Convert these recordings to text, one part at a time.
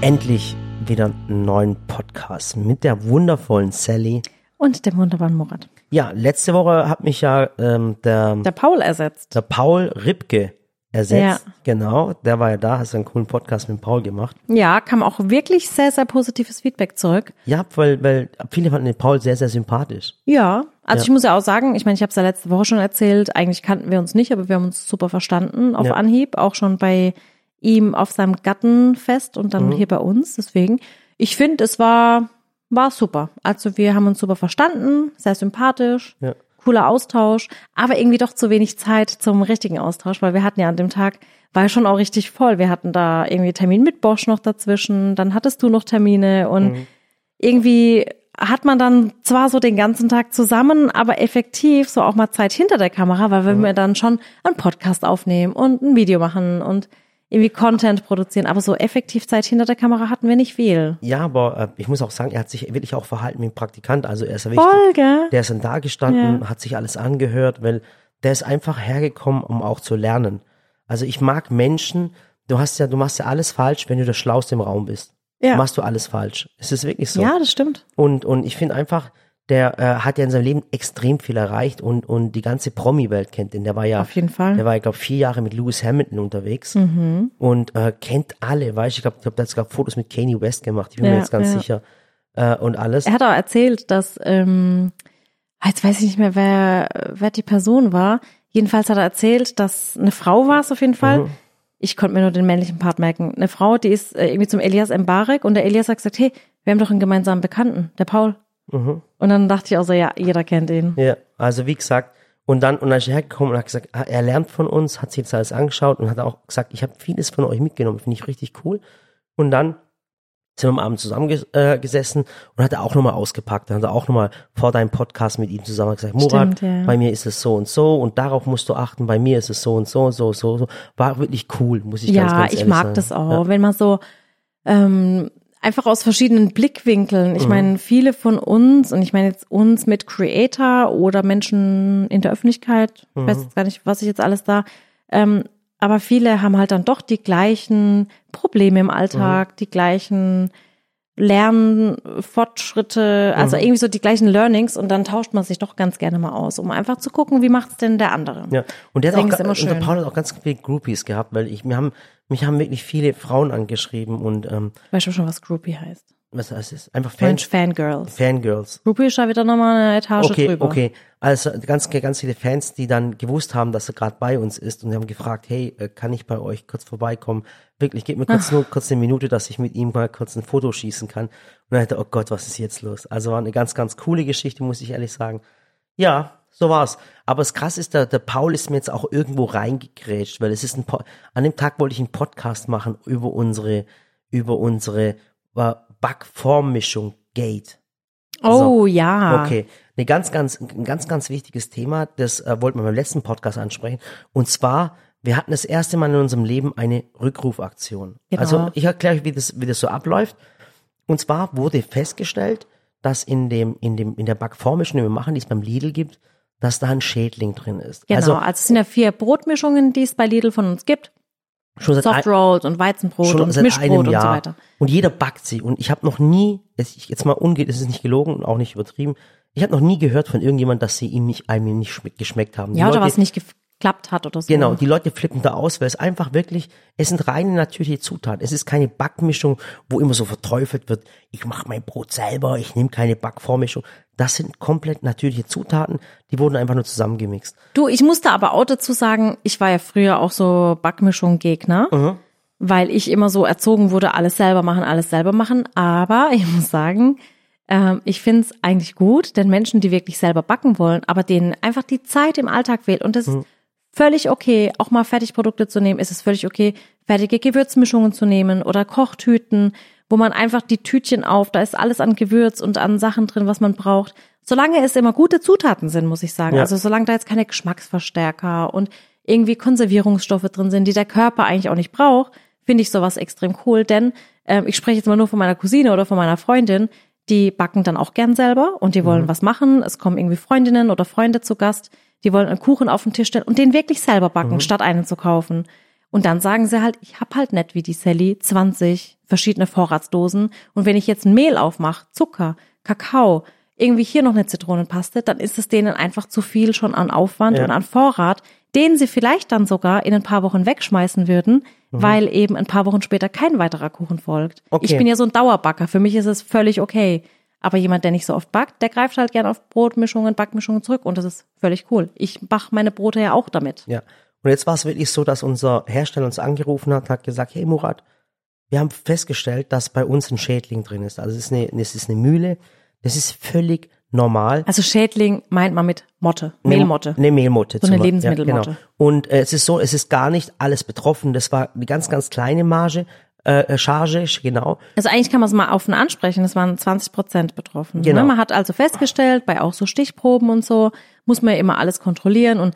endlich wieder einen neuen Podcast mit der wundervollen Sally. Und dem wunderbaren Murat. Ja, letzte Woche hat mich ja ähm, der, Der Paul ersetzt. der Paul Ripke ersetzt. Ja. Genau, der war ja da, hast einen coolen Podcast mit Paul gemacht. Ja, kam auch wirklich sehr, sehr positives Feedback zurück. Ja, weil, weil viele fanden den Paul sehr, sehr sympathisch. Ja, also Ja. ich muss ja auch sagen, ich meine, ich habe es ja letzte Woche schon erzählt, eigentlich kannten wir uns nicht, aber wir haben uns super verstanden auf Ja. Anhieb, auch schon bei ihm auf seinem Gattenfest und Mhm. dann hier bei uns. Deswegen, ich finde, es war, war super. Also wir haben uns super verstanden, sehr sympathisch, Ja. cooler Austausch, aber irgendwie doch zu wenig Zeit zum richtigen Austausch, weil wir hatten ja an dem Tag, war ja schon auch richtig voll. Wir hatten da irgendwie Termin mit Bosch noch dazwischen, dann hattest du noch Termine und Mhm. irgendwie hat man dann zwar so den ganzen Tag zusammen, aber effektiv so auch mal Zeit hinter der Kamera, weil wir dann schon einen Podcast aufnehmen und ein Video machen und irgendwie Content produzieren, aber so effektiv Zeit hinter der Kamera hatten wir nicht viel. Ja, aber äh, ich muss auch sagen, er hat sich wirklich auch verhalten wie ein Praktikant. Also er ist ja wirklich, Voll, der ist dann da gestanden, Ja. hat sich alles angehört, weil der ist einfach hergekommen, um auch zu lernen. Also ich mag Menschen, du hast ja, du machst ja alles falsch, wenn du der Schlauste im Raum bist. Ja. Machst du alles falsch. Es ist wirklich so. Ja, das stimmt. Und, und ich finde einfach, der äh, hat ja in seinem Leben extrem viel erreicht und, und die ganze Promi-Welt kennt ihn. Der war ja, Auf jeden Fall. Mhm. der war, ich glaube, vier Jahre mit Lewis Hamilton unterwegs und äh, kennt alle, weißt du, ich glaube, ich glaub, der hat sogar Fotos mit Kanye West gemacht, ich bin mir Ja, jetzt ganz ja. sicher. Äh, und alles. Er hat auch erzählt, dass, ähm, ah, jetzt weiß ich nicht mehr, wer, wer die Person war. Jedenfalls hat er erzählt, dass eine Frau war es auf jeden Fall. Mhm. Ich konnte mir nur den männlichen Part merken. Eine Frau, die ist äh, irgendwie zum Elias Mbarek und der Elias hat gesagt, hey, wir haben doch einen gemeinsamen Bekannten, der Paul. Und dann dachte ich auch so, ja, jeder kennt ihn. Ja, also wie gesagt, und dann, und dann ist er hergekommen und hat gesagt, ah, er lernt von uns, hat sich jetzt alles angeschaut und hat auch gesagt, ich habe vieles von euch mitgenommen, finde ich richtig cool. Und dann sind wir am Abend zusammengesessen äh, und hat er auch nochmal ausgepackt. Dann hat er auch nochmal vor deinem Podcast mit ihm zusammen gesagt, Murat, Stimmt, ja. bei mir ist es so und so und darauf musst du achten, bei mir ist es so und so und so, so, so. War wirklich cool, muss ich ganz, Ja, ganz ich ehrlich mag sagen. das auch, Ja. wenn man so ähm, einfach aus verschiedenen Blickwinkeln. Mhm. Ich meine, viele von uns, und ich meine jetzt uns mit Creator oder Menschen in der Öffentlichkeit, ich Mhm. weiß jetzt gar nicht, was ich jetzt alles da, ähm, aber viele haben halt dann doch die gleichen Probleme im Alltag, Mhm. die gleichen Lernfortschritte, also Mhm. irgendwie so die gleichen Learnings und dann tauscht man sich doch ganz gerne mal aus, um einfach zu gucken, wie macht's denn der andere. Ja, und der, hat Deswegen auch, ist immer schön. Paul hat auch ganz viele Groupies gehabt, weil ich, mir haben, mich haben wirklich viele Frauen angeschrieben und, ähm, Weißt du schon, was Groupie heißt? Was heißt es? Einfach Mensch, Fans, Fangirls. Fangirls. Groupie ist da wieder nochmal eine Etage Okay, drüber. okay. Also ganz, ganz viele Fans, die dann gewusst haben, dass er gerade bei uns ist und die haben gefragt, hey, äh, kann ich bei euch kurz vorbeikommen? Wirklich, gib mir kurz nur kurz eine Minute, dass ich mit ihm mal kurz ein Foto schießen kann. Und dann hat er, oh Gott, was ist jetzt los? Also war eine ganz, ganz coole Geschichte, muss ich ehrlich sagen. Ja, so war's. Aber das krass ist, der, der Paul ist mir jetzt auch irgendwo reingegrätscht, weil es ist ein po an dem Tag wollte ich einen Podcast machen über unsere, über unsere äh, Backformmischung Gate. Oh ja. Okay, eine ganz, ganz, ein ganz, ganz wichtiges Thema, das äh, wollten wir beim letzten Podcast ansprechen. Und zwar, wir hatten das erste Mal in unserem Leben eine Rückrufaktion. Genau. Also ich erkläre euch, wie das, wie das so abläuft. Und zwar wurde festgestellt, dass in dem, in dem, in der Backformischen, die wir machen, die es beim Lidl gibt, dass da ein Schädling drin ist. Genau, Also also, es sind ja vier Brotmischungen, die es bei Lidl von uns gibt. Schon seit, ein, Soft Rolls und Weizenbrot schon und seit Mischbrot und so weiter. Und jeder backt sie. Und ich habe noch nie, jetzt mal ungeht, es ist nicht gelogen und auch nicht übertrieben, ich habe noch nie gehört von irgendjemand, dass sie ihm nicht, einem nicht schme- geschmeckt haben. Die Ja, oder Leute- was nicht geklappt hat oder so. Genau, die Leute flippen da aus, weil es einfach wirklich, es sind reine natürliche Zutaten. Es ist keine Backmischung, wo immer so verteufelt wird, ich mache mein Brot selber, ich nehme keine Backvormischung. Das sind komplett natürliche Zutaten, die wurden einfach nur zusammengemixt. Du, ich musste aber auch dazu sagen, ich war ja früher auch so Backmischung-Gegner, Mhm. weil ich immer so erzogen wurde, alles selber machen, alles selber machen. Aber ich muss sagen, ähm, ich finde es eigentlich gut, denn Menschen, die wirklich selber backen wollen, aber denen einfach die Zeit im Alltag fehlt und das Mhm. ist völlig okay, auch mal Fertigprodukte zu nehmen, ist es völlig okay, fertige Gewürzmischungen zu nehmen oder Kochtüten, wo man einfach die Tütchen auf, da ist alles an Gewürz und an Sachen drin, was man braucht. Solange es immer gute Zutaten sind, muss ich sagen. Ja. Also solange da jetzt keine Geschmacksverstärker und irgendwie Konservierungsstoffe drin sind, die der Körper eigentlich auch nicht braucht, finde ich sowas extrem cool. Denn ähm, ich spreche jetzt mal nur von meiner Cousine oder von meiner Freundin, die backen dann auch gern selber und die wollen was machen. Es kommen irgendwie Freundinnen oder Freunde zu Gast, die wollen einen Kuchen auf den Tisch stellen und den wirklich selber backen, statt einen zu kaufen. Und dann sagen sie halt, ich hab halt nicht wie die Sally 20 verschiedene Vorratsdosen. Und wenn ich jetzt ein Mehl aufmache, Zucker, Kakao, irgendwie hier noch eine Zitronenpaste, dann ist es denen einfach zu viel schon an Aufwand Ja. und an Vorrat, den sie vielleicht dann sogar in ein paar Wochen wegschmeißen würden, weil eben ein paar Wochen später kein weiterer Kuchen folgt. Okay. Ich bin ja so ein Dauerbacker. Für mich ist es völlig okay. Aber jemand, der nicht so oft backt, der greift halt gern auf Brotmischungen, Backmischungen zurück und das ist völlig cool. Ich bach meine Brote ja auch damit. Ja. Und jetzt war es wirklich so, dass unser Hersteller uns angerufen hat und hat gesagt, hey Murat, wir haben festgestellt, dass bei uns ein Schädling drin ist. Also es ist eine, es ist eine Mühle. Das ist völlig normal. Also Schädling meint man mit Motte, Mehlmotte. Eine Mehlmotte. So eine Lebensmittelmotte. Ja, genau. Und äh, es ist so, es ist gar nicht alles betroffen. Das war eine ganz, ganz kleine Marge, äh, äh, Charge, genau. Also eigentlich kann man es mal offen ansprechen, es waren 20 Prozent betroffen. Genau. Ne? Man hat also festgestellt, bei auch so Stichproben und so, muss man ja immer alles kontrollieren und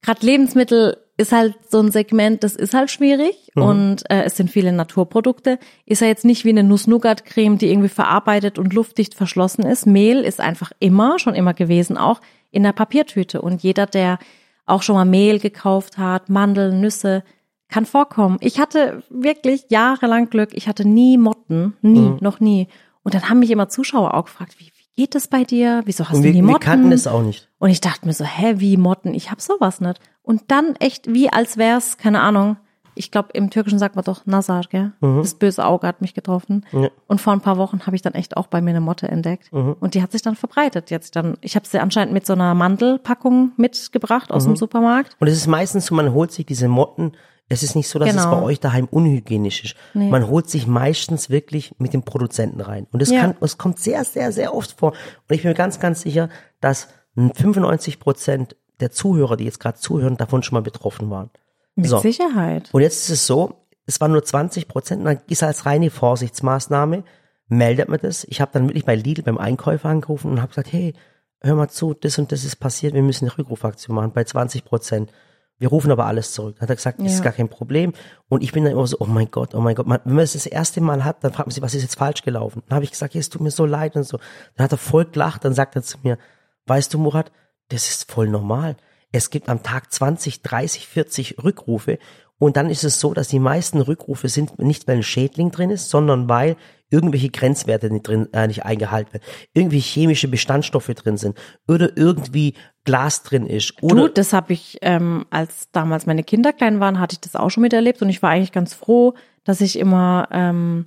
gerade Lebensmittel ist halt so ein Segment, das ist halt schwierig und äh, es sind viele Naturprodukte. Ist ja jetzt nicht wie eine Nuss-Nougat-Creme, die irgendwie verarbeitet und luftdicht verschlossen ist. Mehl ist einfach immer, schon immer gewesen auch, in der Papiertüte und jeder, der auch schon mal Mehl gekauft hat, Mandeln, Nüsse, kann vorkommen. Ich hatte wirklich jahrelang Glück. Ich hatte nie Motten. Nie, noch nie. Und dann haben mich immer Zuschauer auch gefragt, wie, wie geht das bei dir? Wieso hast Und du wir, wir Motten? kannten es auch nicht. Und ich dachte mir so, hä, wie Motten? Ich hab sowas nicht. Und dann echt wie als wär's, keine Ahnung. Ich glaube, im Türkischen sagt man doch Nazar, gell? Das böse Auge hat mich getroffen. Mhm. Ja. Mhm. Und vor ein paar Wochen habe ich dann echt auch bei mir eine Motte entdeckt. Und die hat sich dann verbreitet. Jetzt dann, ich habe sie anscheinend mit so einer Mandelpackung mitgebracht aus Mhm. dem Supermarkt. Und es ist meistens so, man holt sich diese Motten. Es ist nicht so, dass es Genau. bei euch daheim unhygienisch ist. Nee. Man holt sich meistens wirklich mit dem Produzenten rein. Und es Ja. kann, es kommt sehr, sehr, sehr oft vor. Und ich bin mir ganz, ganz sicher, dass 95 Prozent der Zuhörer, die jetzt gerade zuhören, davon schon mal betroffen waren. Mit So. Sicherheit. Und jetzt ist es so, es waren nur 20 Prozent, dann ist als reine Vorsichtsmaßnahme, meldet man das. Ich habe dann wirklich bei Lidl beim Einkäufer angerufen und habe gesagt, hey, hör mal zu, das und das ist passiert, wir müssen eine Rückrufaktion machen bei 20 Prozent. Wir rufen aber alles zurück. Dann hat er gesagt, das ist Ja. gar kein Problem. Und ich bin dann immer so, oh mein Gott, oh mein Gott. Man, wenn man es das erste Mal hat, dann fragt man sich, was ist jetzt falsch gelaufen? Dann habe ich gesagt, hey, es tut mir so leid und so. Dann hat er voll gelacht, dann sagt er zu mir, weißt du, Murat, das ist voll normal. Es gibt am Tag 20, 30, 40 Rückrufe und dann ist es so, dass die meisten Rückrufe sind nicht, weil ein Schädling drin ist, sondern weil irgendwelche Grenzwerte nicht drin, äh, nicht eingehalten werden, irgendwie chemische Bestandstoffe drin sind oder irgendwie Glas drin ist oder Du, das habe ich, ähm, als damals meine Kinder klein waren, hatte ich das auch schon miterlebt und ich war eigentlich ganz froh, dass ich immer ähm,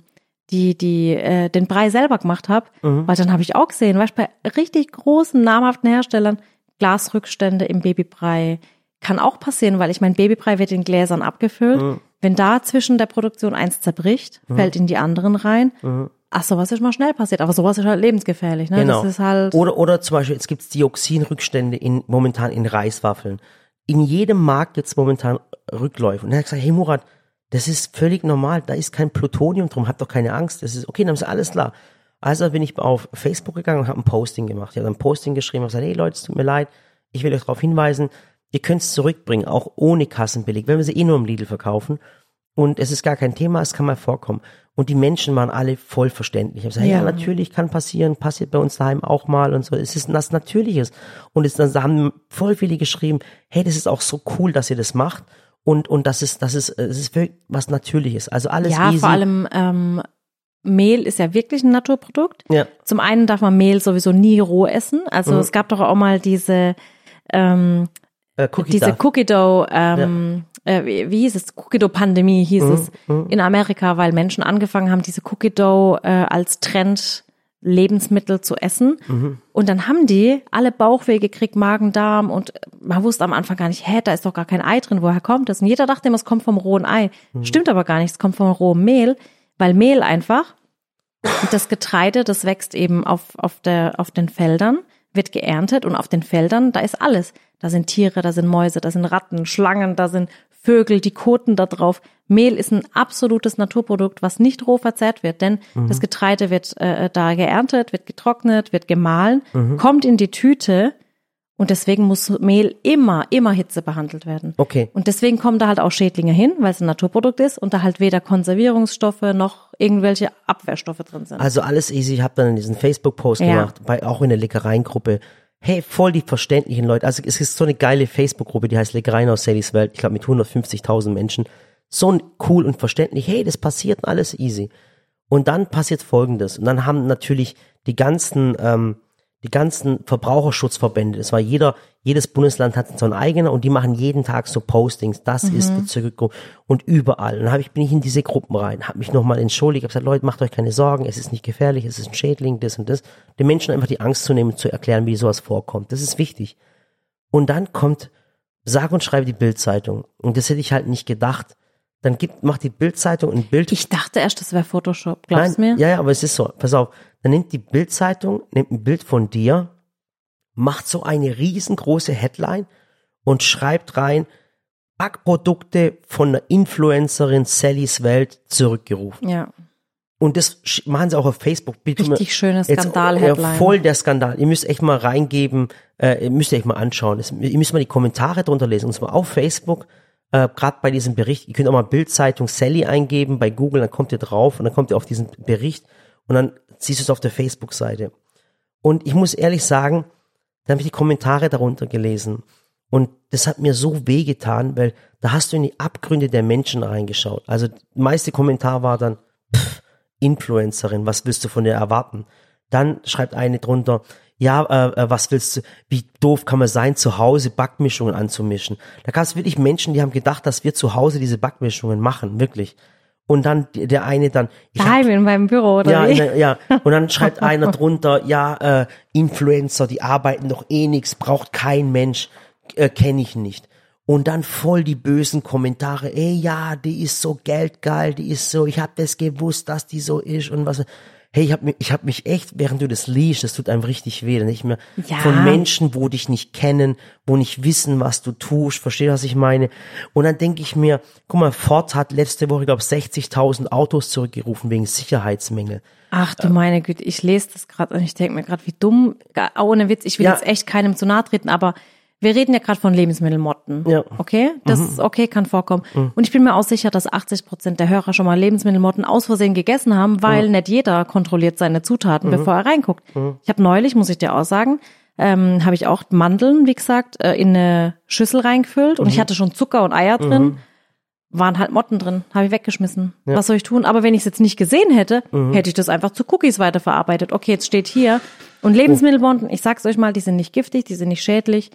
die, die, äh, den Brei selber gemacht habe, Mhm. weil dann habe ich auch gesehen, weißt bei richtig großen, namhaften Herstellern, Glasrückstände im Babybrei kann auch passieren, weil ich mein Babybrei wird in Gläsern abgefüllt. Mhm. Wenn da zwischen der Produktion eins zerbricht, fällt in die anderen rein. Ach, sowas ist mal schnell passiert, aber sowas ist halt lebensgefährlich, ne? Genau. Das ist halt. Oder, oder zum Beispiel, jetzt gibt's Dioxinrückstände in, momentan in Reiswaffeln. In jedem Markt gibt's momentan Rückläufe. Und er hat gesagt, hey Murat, das ist völlig normal, da ist kein Plutonium drum, habt doch keine Angst. Das ist okay, dann ist alles klar. Also bin ich auf Facebook gegangen und habe ein Posting gemacht. Ich habe ein Posting geschrieben und gesagt, hey Leute, es tut mir leid, ich will euch darauf hinweisen, ihr könnt es zurückbringen, auch ohne Kassenbeleg, wenn wir sie eh nur im Lidl verkaufen. Und es ist gar kein Thema, es kann mal vorkommen. Und die Menschen waren alle voll verständlich. Ich habe gesagt, ja. Ja. natürlich kann passieren, passiert bei uns daheim auch mal und so. Es ist was Natürliches. Und es, dann haben voll viele geschrieben, hey, das ist auch so cool, dass ihr das macht. Und, und das ist, das ist, es ist wirklich was Natürliches. Also alles Ja, easy. vor allem ähm, Mehl ist ja wirklich ein Naturprodukt. Ja. Zum einen darf man Mehl sowieso nie roh essen. Also Mhm. es gab doch auch mal diese ähm, äh, Cookie diese. Cookie Dough, ähm, äh, wie, wie hieß es? Cookie Dough Pandemie hieß Mhm. es in Amerika, weil Menschen angefangen haben, diese Cookie Dough äh, als Trend Lebensmittel zu essen. Mhm. Und dann haben die alle Bauchweh gekriegt, Magen, Darm und man wusste am Anfang gar nicht, hä, da ist doch gar kein Ei drin, woher kommt das? Und jeder dachte immer, es kommt vom rohen Ei. Mhm. Stimmt aber gar nicht, es kommt vom rohen Mehl, weil Mehl einfach, das Getreide, das wächst eben auf, auf, der, auf den Feldern, wird geerntet und auf den Feldern, da ist alles. Da sind Tiere, da sind Mäuse, da sind Ratten, Schlangen, da sind Vögel, die koten da drauf. Mehl ist ein absolutes Naturprodukt, was nicht roh verzehrt wird, denn das Getreide wird äh, da geerntet, wird getrocknet, wird gemahlen, kommt in die Tüte und deswegen muss Mehl immer, immer Hitze behandelt werden. Okay. Und deswegen kommen da halt auch Schädlinge hin, weil es ein Naturprodukt ist und da halt weder Konservierungsstoffe noch irgendwelche Abwehrstoffe drin sind. Also alles easy. Ich habe dann diesen Facebook-Post Ja. gemacht, bei, auch in der Leckereiengruppe. Hey, voll die verständlichen Leute. Also es ist so eine geile Facebook-Gruppe, die heißt Leckereien aus Sallys Welt. Ich glaube mit 150.000 Menschen. so cool und verständlich, hey, das passiert alles easy. Und dann passiert Folgendes. Und dann haben natürlich die ganzen, ähm, die ganzen Verbraucherschutzverbände, das war jeder, jedes Bundesland hat so ein eigener und die machen jeden Tag so Postings, das mhm. ist Verzögerung und überall. Und dann hab ich, bin ich in diese Gruppen rein, habe mich nochmal entschuldigt, habe gesagt, Leute, macht euch keine Sorgen, es ist nicht gefährlich, es ist ein Schädling, das und das. Den Menschen einfach die Angst zu nehmen, zu erklären, wie sowas vorkommt. Das ist wichtig. Und dann kommt, sag und schreibe die Bildzeitung. Und das hätte ich halt nicht gedacht. Dann gibt, macht die Bildzeitung ein Bild. Ich dachte erst, das wäre Photoshop. Glaubst du mir? Ja, ja, aber es ist so. Pass auf. Dann nimmt die Bildzeitung, nimmt ein Bild von dir, macht so eine riesengroße Headline und schreibt rein, Backprodukte von der Influencerin Sallys Welt zurückgerufen. Ja. Und das machen sie auch auf Facebook. Bitte Richtig schöne Skandal-Headline. Voll der Skandal. Ihr müsst echt mal reingeben, äh, ihr müsst euch mal anschauen. Das, ihr müsst mal die Kommentare drunter lesen. Und zwar auf Facebook, äh, gerade bei diesem Bericht. Ihr könnt auch mal Bildzeitung Sally eingeben bei Google, dann kommt ihr drauf und dann kommt ihr auf diesen Bericht und dann siehst du es auf der Facebook-Seite. Und ich muss ehrlich sagen, dann habe ich die Kommentare darunter gelesen. Und das hat mir so wehgetan, weil da hast du in die Abgründe der Menschen reingeschaut. Also, meiste Kommentar war dann, pff, Influencerin, was willst du von der erwarten? Dann schreibt eine drunter, ja, äh, äh, was willst du, wie doof kann man sein, zu Hause Backmischungen anzumischen. Da gab es wirklich Menschen, die haben gedacht, dass wir zu Hause diese Backmischungen machen, wirklich. Und dann der eine dann. Daheim in meinem Büro, oder? Ja, wie? Ja. Und dann schreibt einer drunter, ja, äh, Influencer, die arbeiten doch eh nix, braucht kein Mensch, äh, kenne ich nicht und dann voll die bösen Kommentare, ey ja, die ist so geldgeil, die ist so, ich hab das gewusst, dass die so ist und was. Hey, ich hab mich, ich hab mich echt, während du das liest, das tut einem richtig weh, nicht mehr Ja. von Menschen, wo dich nicht kennen, wo nicht wissen, was du tust, verstehst, was ich meine? Und dann denke ich mir, guck mal, Ford hat letzte Woche, glaube 60.000 Autos zurückgerufen wegen Sicherheitsmängel. Ach du meine Güte, ich lese das gerade und ich denke mir gerade, wie dumm, ohne Witz, ich will Ja. jetzt echt keinem zu nahe treten, aber wir reden ja gerade von Lebensmittelmotten. Ja. Okay? Das ist okay, kann vorkommen. Und ich bin mir auch sicher, dass 80 Prozent der Hörer schon mal Lebensmittelmotten aus Versehen gegessen haben, weil nicht jeder kontrolliert seine Zutaten, bevor er reinguckt. Ich habe neulich, muss ich dir auch sagen, ähm, habe ich auch Mandeln, wie gesagt, äh, in eine Schüssel reingefüllt und ich hatte schon Zucker und Eier drin. Waren halt Motten drin, habe ich weggeschmissen. Was soll ich tun? Aber wenn ich es jetzt nicht gesehen hätte, hätte ich das einfach zu Cookies weiterverarbeitet. Okay, jetzt steht hier. Und Lebensmittelmotten, ich sag's euch mal, die sind nicht giftig, die sind nicht schädlich.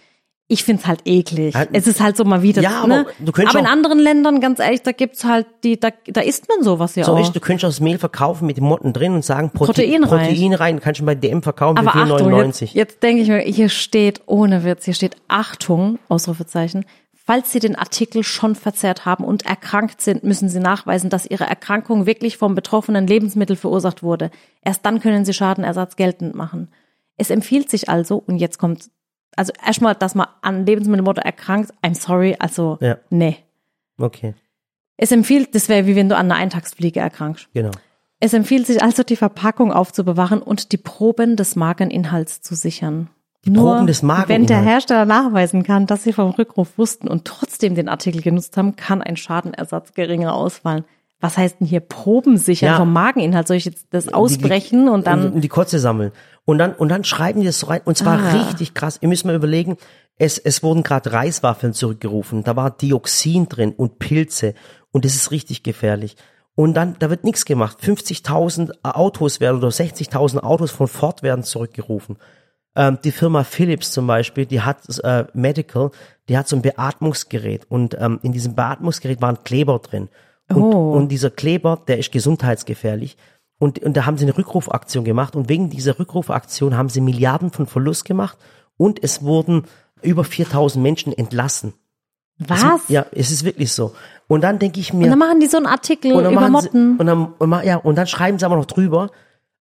Ich find's halt eklig. Halt- es ist halt so mal wieder. Ja, aber ne? du könntest aber in anderen Ländern, ganz ehrlich, da gibt's halt die, da, da isst man sowas ja So auch. ist, du könntest auch das Mehl verkaufen mit den Motten drin und sagen Prote Protein rein. Protein rein, kannst du bei DM verkaufen Aber für Achtung, 4,99. jetzt, jetzt denke ich mir, hier steht, ohne Witz, hier steht Achtung, Ausrufezeichen. Falls Sie den Artikel schon verzehrt haben und erkrankt sind, müssen Sie nachweisen, dass Ihre Erkrankung wirklich vom betroffenen Lebensmittel verursacht wurde. Erst dann können Sie Schadenersatz geltend machen. Es empfiehlt sich also, und jetzt kommt, also erstmal, dass man an Lebensmittelmotto erkrankt, I'm sorry, also, Ja. nee. Okay, Es empfiehlt, das wäre wie wenn du an einer Eintagsfliege erkrankst. genau. Es empfiehlt sich also, die Verpackung aufzubewahren und die Proben des Mageninhalts zu sichern. Die Proben des Wenn der Mageninhalts. Hersteller nachweisen kann, dass sie vom Rückruf wussten und trotzdem den Artikel genutzt haben, kann ein Schadenersatz geringer ausfallen. Was heißt denn hier Proben sichern Ja. vom Mageninhalt? Soll ich jetzt das ausbrechen und dann und die Kotze sammeln. Und dann, und dann schreiben die das so rein. Und zwar Ah. richtig krass. Ihr müsst mal überlegen, es, es wurden gerade Reiswaffeln zurückgerufen. Da war Dioxin drin und Pilze. Und das ist richtig gefährlich. Und dann, da wird nichts gemacht. 50.000 Autos werden oder 60.000 Autos von Ford werden zurückgerufen. Ähm, die Firma Philips zum Beispiel, die hat äh, Medical, die hat so ein Beatmungsgerät. Und ähm, in diesem Beatmungsgerät waren Kleber drin. Und, Oh. und dieser Kleber, der ist gesundheitsgefährlich. Und, und da haben sie eine Rückrufaktion gemacht und wegen dieser Rückrufaktion haben sie Milliarden von Verlust gemacht und es wurden über 4000 Menschen entlassen. was? Ja, es ist wirklich so. Und dann denke ich mir, Und dann machen die so einen Artikel und dann über machen sie, Motten. und dann, und ja, und dann schreiben sie aber noch drüber,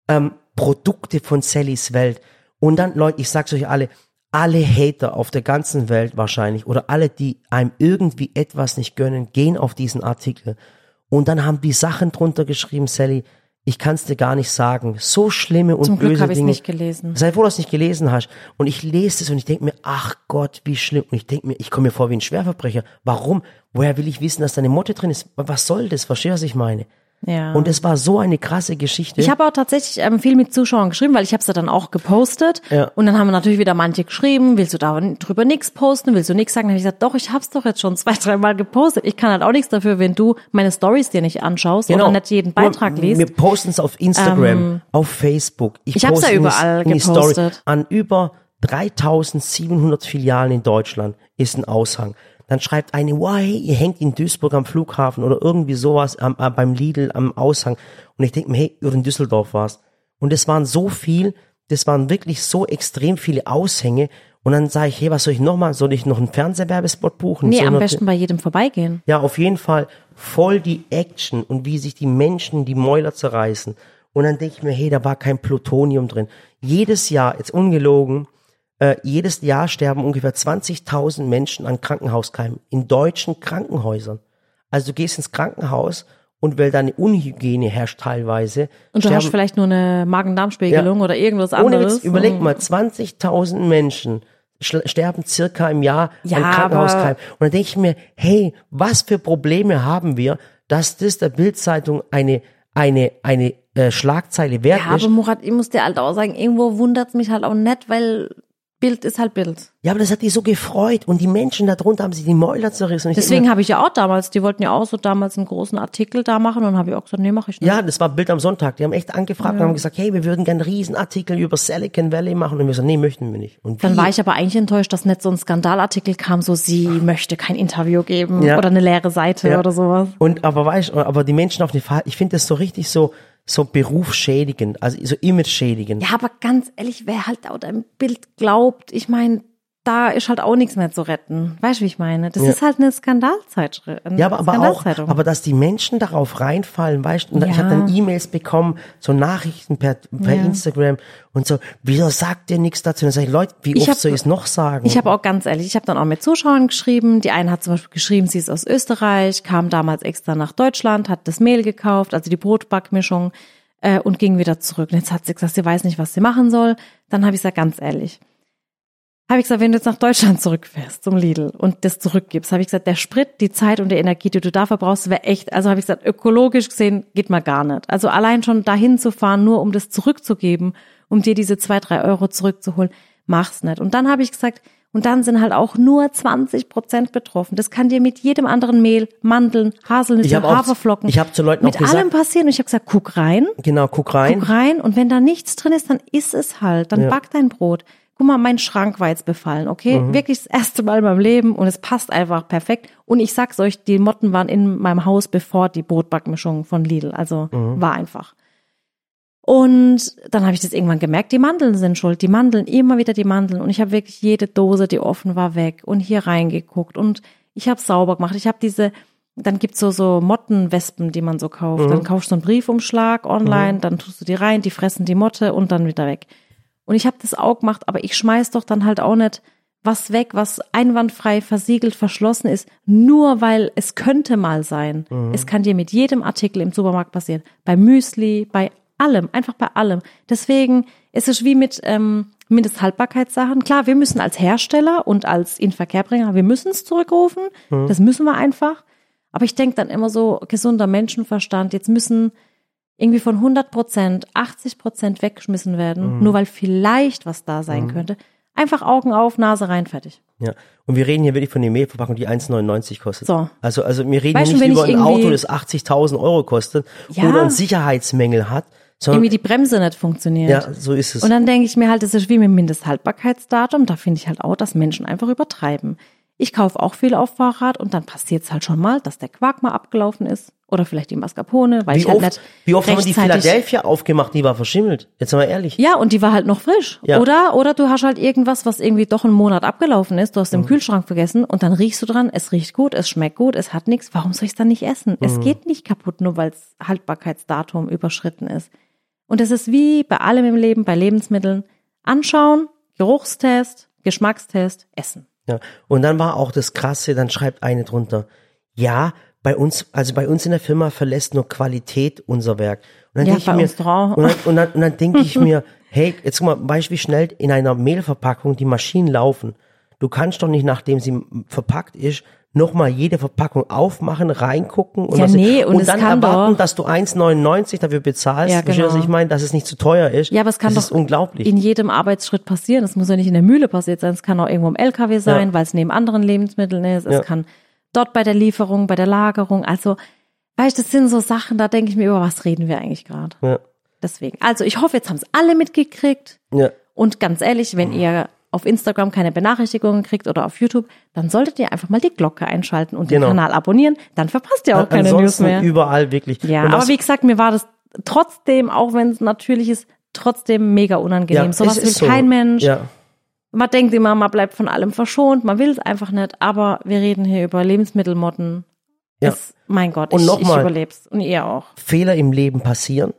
ähm, Produkte von Sallys Welt. Und dann, Leute, ich sag's euch alle, alle Hater auf der ganzen Welt wahrscheinlich oder alle, die einem irgendwie etwas nicht gönnen, gehen auf diesen Artikel. Und dann haben die Sachen drunter geschrieben, Sally, ich kann's dir gar nicht sagen. So schlimme und Zum Glück böse habe ich es nicht gelesen. Sei froh, dass du es nicht gelesen hast. Und ich lese es und ich denke mir, ach Gott, wie schlimm. Und ich denke mir, ich komme mir vor wie ein Schwerverbrecher. Warum? Woher will ich wissen, dass da eine Motte drin ist? Was soll das? Verstehst du, was ich meine? Ja. Und es war so eine krasse Geschichte. Ich habe auch tatsächlich ähm, viel mit Zuschauern geschrieben, weil ich habe es ja dann auch gepostet. Ja. Und dann haben natürlich wieder manche geschrieben, willst du da drüber nichts posten, willst du nichts sagen? Dann habe ich gesagt, doch, ich hab's doch jetzt schon zwei, dreimal gepostet. Ich kann halt auch nichts dafür, wenn du meine Stories dir nicht anschaust oder nicht jeden Beitrag liest. Wir posten es auf Instagram, auf Facebook. ich hab's ja poste in die- überall in die gepostet. Story. An über 3700 Filialen in Deutschland ist ein Aushang. Dann schreibt eine, wow, hey, ihr hängt in Duisburg am Flughafen oder irgendwie sowas am, äh, beim Lidl am Aushang. Und ich denke mir, hey, oder in Düsseldorf war's. Und es waren so viel, das waren wirklich so extrem viele Aushänge. Und dann sage ich, hey, was soll ich nochmal? Soll ich noch einen Fernsehwerbespot buchen? nee, So am besten bei jedem vorbeigehen. ja, auf jeden Fall voll die Action und wie sich die Menschen die Mäuler zerreißen. Und dann denke ich mir, hey, da war kein Plutonium drin. Jedes Jahr, jetzt ungelogen, äh, jedes Jahr sterben ungefähr 20.000 Menschen an Krankenhauskeimen in deutschen Krankenhäusern. Also du gehst ins Krankenhaus und weil da eine Unhygiene herrscht teilweise, Und du sterben, hast vielleicht nur eine Magen-Darm-Spiegelung Ja. oder irgendwas ohne anderes. Witz, überleg Mhm. mal, 20.000 Menschen sterben circa im Jahr Ja, an Krankenhauskeimen. Und dann denke ich mir, hey, was für Probleme haben wir, dass das der Bildzeitung eine, eine, eine äh, Schlagzeile wert Ja, ist. aber Murat, ich muss dir halt auch sagen, irgendwo wundert's mich halt auch nicht, weil Bild ist halt Bild. Ja, aber das hat die so gefreut und die Menschen darunter haben sich die Mäuler zerrissen. Ich Deswegen habe ich ja auch damals, die wollten ja auch so damals einen großen Artikel da machen und habe ich auch gesagt, nee, mache ich nicht. ja, das war Bild am Sonntag. Die haben echt angefragt und haben gesagt, hey, wir würden gerne einen Riesenartikel über Silicon Valley machen. Und wir so, nee, möchten wir nicht. Und Dann wie? war ich aber eigentlich enttäuscht, dass nicht so ein Skandalartikel kam, so sie möchte kein Interview geben Ja. oder eine leere Seite Ja. oder sowas. Und aber weißt aber die Menschen auf den Fall, ich finde das so richtig so, so berufsschädigend, also so image-schädigend. Ja, aber ganz ehrlich, wer halt auch dein Bild glaubt, ich meine, da ist halt auch nichts mehr zu retten. Weißt du, wie ich meine? Das Ja. ist halt eine Skandalzeitschrift. Ja, aber, aber auch, aber dass die Menschen darauf reinfallen, weißt du, und ich Ja. habe dann E-Mails bekommen, so Nachrichten per, per Ja. Instagram und so, wieso sagt ihr nichts dazu? Und dann sage ich, Leute, wie Ich oft hab- soll ich es noch sagen? Ich habe auch ganz ehrlich, ich habe dann auch mit Zuschauern geschrieben. Die eine hat zum Beispiel geschrieben, sie ist aus Österreich, kam damals extra nach Deutschland, hat das Mehl gekauft, also die Brotbackmischung äh, und ging wieder zurück. Und jetzt hat sie gesagt, sie weiß nicht, was sie machen soll. Dann habe ich gesagt, ganz ehrlich, habe ich gesagt, wenn du jetzt nach Deutschland zurückfährst zum Lidl und das zurückgibst, habe ich gesagt, der Sprit, die Zeit und die Energie, die du da verbrauchst, wäre echt, also habe ich gesagt, ökologisch gesehen geht mal gar nicht. Also allein schon dahin zu fahren, nur um das zurückzugeben, um dir diese zwei, drei Euro zurückzuholen, mach's nicht. Und dann habe ich gesagt, und dann sind halt auch nur 20 Prozent betroffen. Das kann dir mit jedem anderen Mehl, Mandeln, Ich Haselnüsse, Haferflocken, ich hab zu Leuten mit auch gesagt- allem passieren. Und ich habe gesagt, guck rein, genau, guck rein. guck rein und wenn da nichts drin ist, dann iss es halt. Dann Ja. back dein Brot. Guck mal, mein Schrank war jetzt befallen, okay? Mhm. Wirklich das erste Mal in meinem Leben und es passt einfach perfekt. Und ich sag's euch, die Motten waren in meinem Haus bevor die Brotbackmischung von Lidl. Also Mhm. war einfach. Und dann habe ich das irgendwann gemerkt, die Mandeln sind schuld, die Mandeln, immer wieder die Mandeln. Und ich habe wirklich jede Dose, die offen war, weg und hier reingeguckt und ich habe sauber gemacht. Ich habe diese, dann gibt's so so Mottenwespen, die man so kauft. Dann kaufst du einen Briefumschlag online, dann tust du die rein, die fressen die Motte und dann wieder weg. Und ich habe das auch gemacht, aber ich schmeiß doch dann halt auch nicht was weg, was einwandfrei versiegelt, verschlossen ist, nur weil es könnte mal sein. Es kann dir mit jedem Artikel im Supermarkt passieren. Bei Müsli, bei allem, einfach bei allem. Deswegen ist es wie mit ähm, Mindesthaltbarkeitssachen. Klar, wir müssen als Hersteller und als Inverkehrbringer, wir müssen es zurückrufen. Das müssen wir einfach. Aber ich denke dann immer so, gesunder Menschenverstand, jetzt müssen irgendwie von 100 Prozent 80 Prozent weggeschmissen werden, nur weil vielleicht was da sein könnte. Einfach Augen auf, Nase rein, fertig. Ja. Und wir reden hier wirklich von der Mehlverpackung, die 1,99 kostet. So. Also, also wir reden Weißt hier nicht über ein Auto, das 80.000 Euro kostet Ja. oder ein Sicherheitsmängel hat, sondern, Irgendwie die Bremse nicht funktioniert. ja, so ist es. Und dann denke ich mir halt, das ist wie mit dem Mindesthaltbarkeitsdatum. Da finde ich halt auch, dass Menschen einfach übertreiben. Ich kaufe auch viel auf Fahrrad und dann passiert es halt schon mal, dass der Quark mal abgelaufen ist. Oder vielleicht die Mascarpone, weil wie ich halt oft, nicht wie oft haben wir die Philadelphia aufgemacht, die war verschimmelt? Jetzt mal ehrlich. Ja, und die war halt noch frisch. Ja. Oder, oder du hast halt irgendwas, was irgendwie doch einen Monat abgelaufen ist, du hast Mhm. im Kühlschrank vergessen und dann riechst du dran, es riecht gut, es schmeckt gut, es hat nichts. Warum soll ich es dann nicht essen? Mhm. Es geht nicht kaputt, nur weil das Haltbarkeitsdatum überschritten ist. Und es ist wie bei allem im Leben, bei Lebensmitteln. Anschauen, Geruchstest, Geschmackstest, essen. Ja. Und dann war auch das Krasse, dann schreibt eine drunter, ja, bei uns, also bei uns in der Firma verlässt nur Qualität unser Werk. Und dann Ja, denke ich mir, und dann, und dann, und dann denke ich mir, hey, jetzt guck mal, weißt du, wie schnell in einer Mehlverpackung die Maschinen laufen? Du kannst doch nicht, nachdem sie verpackt ist, nochmal jede Verpackung aufmachen, reingucken und, Ja, nee, und es dann erwarten, doch- dass du 1,99 dafür bezahlst. Ja, du, was genau. ich meine, dass es nicht zu teuer ist. Ja, aber es kann das doch ist unglaublich. in jedem Arbeitsschritt passieren. Es muss ja nicht in der Mühle passiert sein. Es kann auch irgendwo im LKW sein, Ja. weil es neben anderen Lebensmitteln ist. Es Ja. kann dort bei der Lieferung, bei der Lagerung. Also, weißt du, das sind so Sachen, da denke ich mir, über was reden wir eigentlich gerade? ja. Deswegen. Also, ich hoffe, jetzt haben es alle mitgekriegt. Ja. Und ganz ehrlich, wenn ihr auf Instagram keine Benachrichtigungen kriegt oder auf YouTube, dann solltet ihr einfach mal die Glocke einschalten und Genau. den Kanal abonnieren. Dann verpasst ihr auch keine News Ansonsten mehr. überall wirklich. Ja, aber wie gesagt, mir war das trotzdem, auch wenn es natürlich ist, trotzdem mega unangenehm. Sowas es will so. kein Mensch. Ja. Man denkt immer, man bleibt von allem verschont, man will es einfach nicht, aber wir reden hier über Lebensmittelmotten. Ja. Es, mein Gott, Und ich, noch ich überleb's. Und ihr auch. Fehler im Leben passieren.